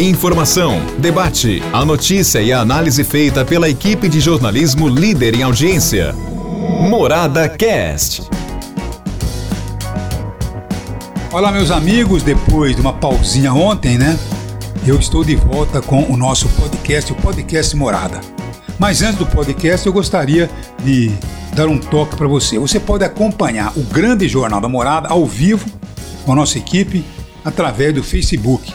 Informação, debate, a notícia e a análise feita pela equipe de jornalismo líder em audiência. Morada Cast. Olá, meus amigos, depois de uma pausinha ontem, né? Eu estou de volta com o nosso podcast, o Podcast Morada. Mas antes do podcast, eu gostaria de dar um toque para você. Você pode acompanhar o grande Jornal da Morada ao vivo com a nossa equipe através do Facebook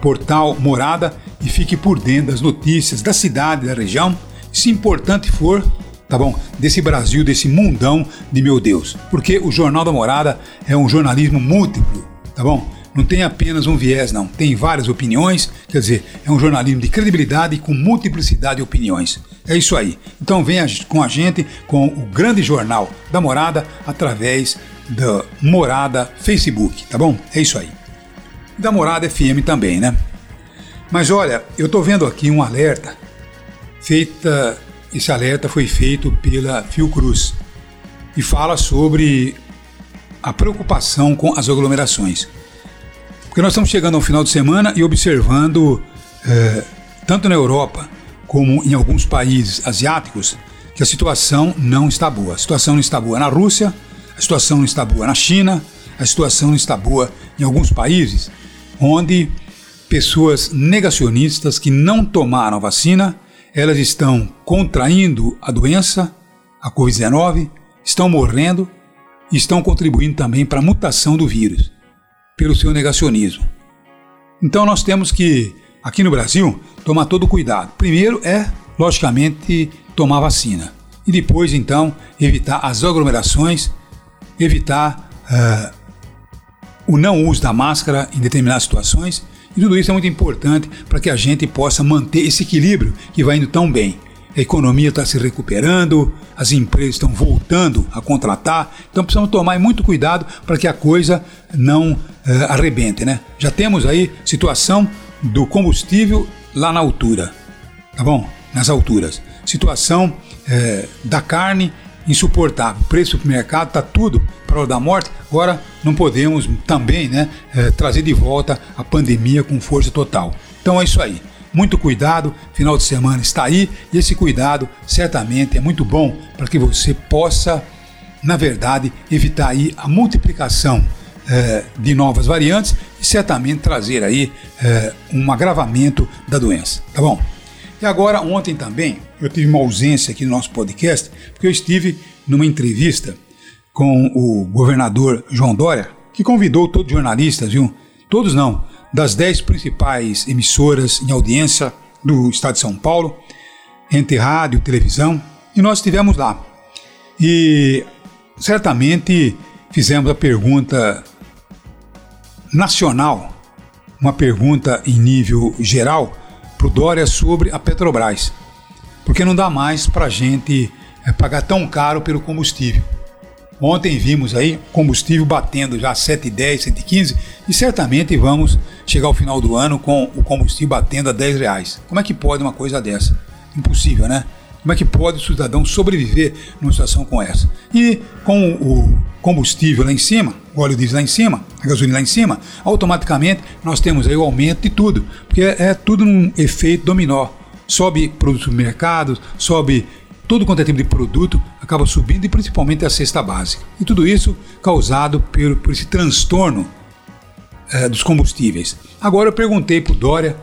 portal Morada e fique por dentro das notícias da cidade, da região, se importante for, tá bom? Desse Brasil, desse mundão de meu Deus. Porque o Jornal da Morada é um jornalismo múltiplo, tá bom? Não tem apenas um viés, não. Tem várias opiniões, quer dizer, é um jornalismo de credibilidade com multiplicidade de opiniões. É isso aí. Então venha com a gente com o grande jornal da Morada através da Morada Facebook, tá bom? É isso aí da Morada FM também, né? Mas olha, eu estou vendo aqui um alerta feita, esse alerta foi feito pela Fiocruz e fala sobre a preocupação com as aglomerações. Porque nós estamos chegando ao final de semana e observando, é, tanto na Europa como em alguns países asiáticos, que a situação não está boa. A situação não está boa na Rússia, a situação não está boa na China, a situação não está boa em alguns países onde pessoas negacionistas que não tomaram vacina, elas estão contraindo a doença, a Covid-19, estão morrendo e estão contribuindo também para a mutação do vírus, pelo seu negacionismo. Então nós temos que, aqui no Brasil, tomar todo cuidado. Primeiro é, logicamente, tomar vacina. E depois, então, evitar as aglomerações, evitar uh, o não uso da máscara em determinadas situações, e tudo isso é muito importante para que a gente possa manter esse equilíbrio que vai indo tão bem. A economia está se recuperando, as empresas estão voltando a contratar, então precisamos tomar muito cuidado para que a coisa não uh, arrebente. Né? Já temos aí situação do combustível lá na altura, tá bom? Nas alturas. Situação uh, da carne insuportável. O preço do mercado está tudo para da morte. Agora não podemos também né, é, trazer de volta a pandemia com força total. Então é isso aí. Muito cuidado, final de semana está aí e esse cuidado certamente é muito bom para que você possa, na verdade, evitar aí a multiplicação é, de novas variantes e certamente trazer aí é, um agravamento da doença, tá bom? E agora, ontem também, eu tive uma ausência aqui no nosso podcast, porque eu estive numa entrevista com o governador João Dória, que convidou todos os jornalistas, viu? Todos não, das dez principais emissoras em audiência do estado de São Paulo, entre rádio, televisão, e nós estivemos lá. E certamente fizemos a pergunta nacional, uma pergunta em nível geral para o Dória sobre a Petrobras, porque não dá mais para a gente eh, pagar tão caro pelo combustível. Ontem vimos aí combustível batendo já 7,10, 115 e certamente vamos chegar ao final do ano com o combustível batendo a 10 reais. Como é que pode uma coisa dessa? Impossível, né? Como é que pode o cidadão sobreviver numa situação com essa? E com o combustível lá em cima, o óleo diesel lá em cima, a gasolina lá em cima, automaticamente nós temos aí o aumento de tudo, porque é, tudo um efeito dominó. Sobe produtos do mercado, sobe todo quanto é tipo de produto acaba subindo e principalmente a cesta básica. E tudo isso causado por, por esse transtorno é, dos combustíveis. Agora eu perguntei para o Dória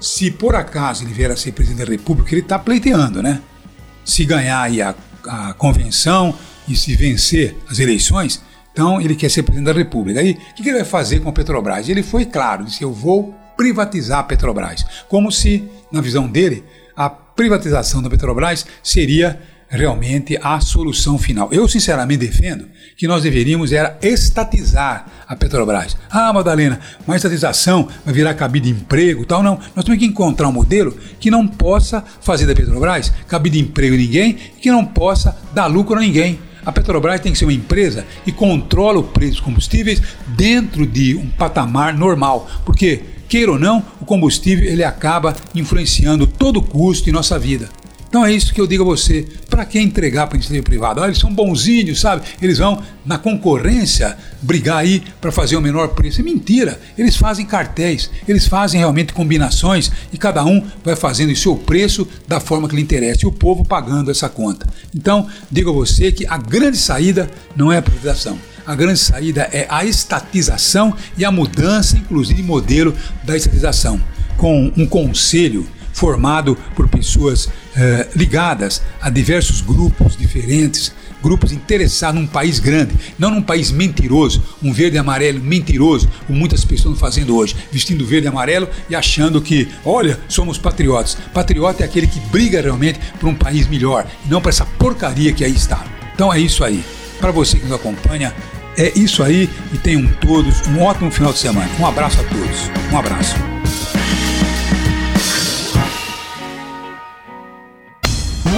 se por acaso ele vier a ser presidente da República, ele está pleiteando, né? Se ganhar a, a convenção e se vencer as eleições, então ele quer ser presidente da República. Aí o que ele vai fazer com a Petrobras? Ele foi claro, disse: Eu vou privatizar a Petrobras. Como se, na visão dele, a privatização da Petrobras seria realmente a solução final. Eu sinceramente defendo que nós deveríamos era estatizar a Petrobras. Ah, Madalena, mas estatização vai virar cabide de emprego, tal não. Nós temos que encontrar um modelo que não possa fazer da Petrobras cabide de emprego ninguém, que não possa dar lucro a ninguém. A Petrobras tem que ser uma empresa que controla o preço dos combustíveis dentro de um patamar normal, porque queira ou não, o combustível ele acaba influenciando todo o custo em nossa vida. Então é isso que eu digo a você. para que entregar para a iniciativa privada? Olha, eles são bonzinhos, sabe? Eles vão na concorrência brigar aí para fazer o menor preço. É mentira. Eles fazem cartéis, eles fazem realmente combinações e cada um vai fazendo o seu preço da forma que lhe interessa e o povo pagando essa conta. Então, digo a você que a grande saída não é a privatização. A grande saída é a estatização e a mudança, inclusive, de modelo da estatização, com um conselho formado por pessoas eh, ligadas a diversos grupos diferentes, grupos interessados num país grande, não num país mentiroso, um verde e amarelo mentiroso, como muitas pessoas fazendo hoje, vestindo verde e amarelo e achando que, olha, somos patriotas. Patriota é aquele que briga realmente por um país melhor, e não para essa porcaria que aí está. Então é isso aí. Para você que nos acompanha, é isso aí e tenham todos um ótimo final de semana. Um abraço a todos. Um abraço.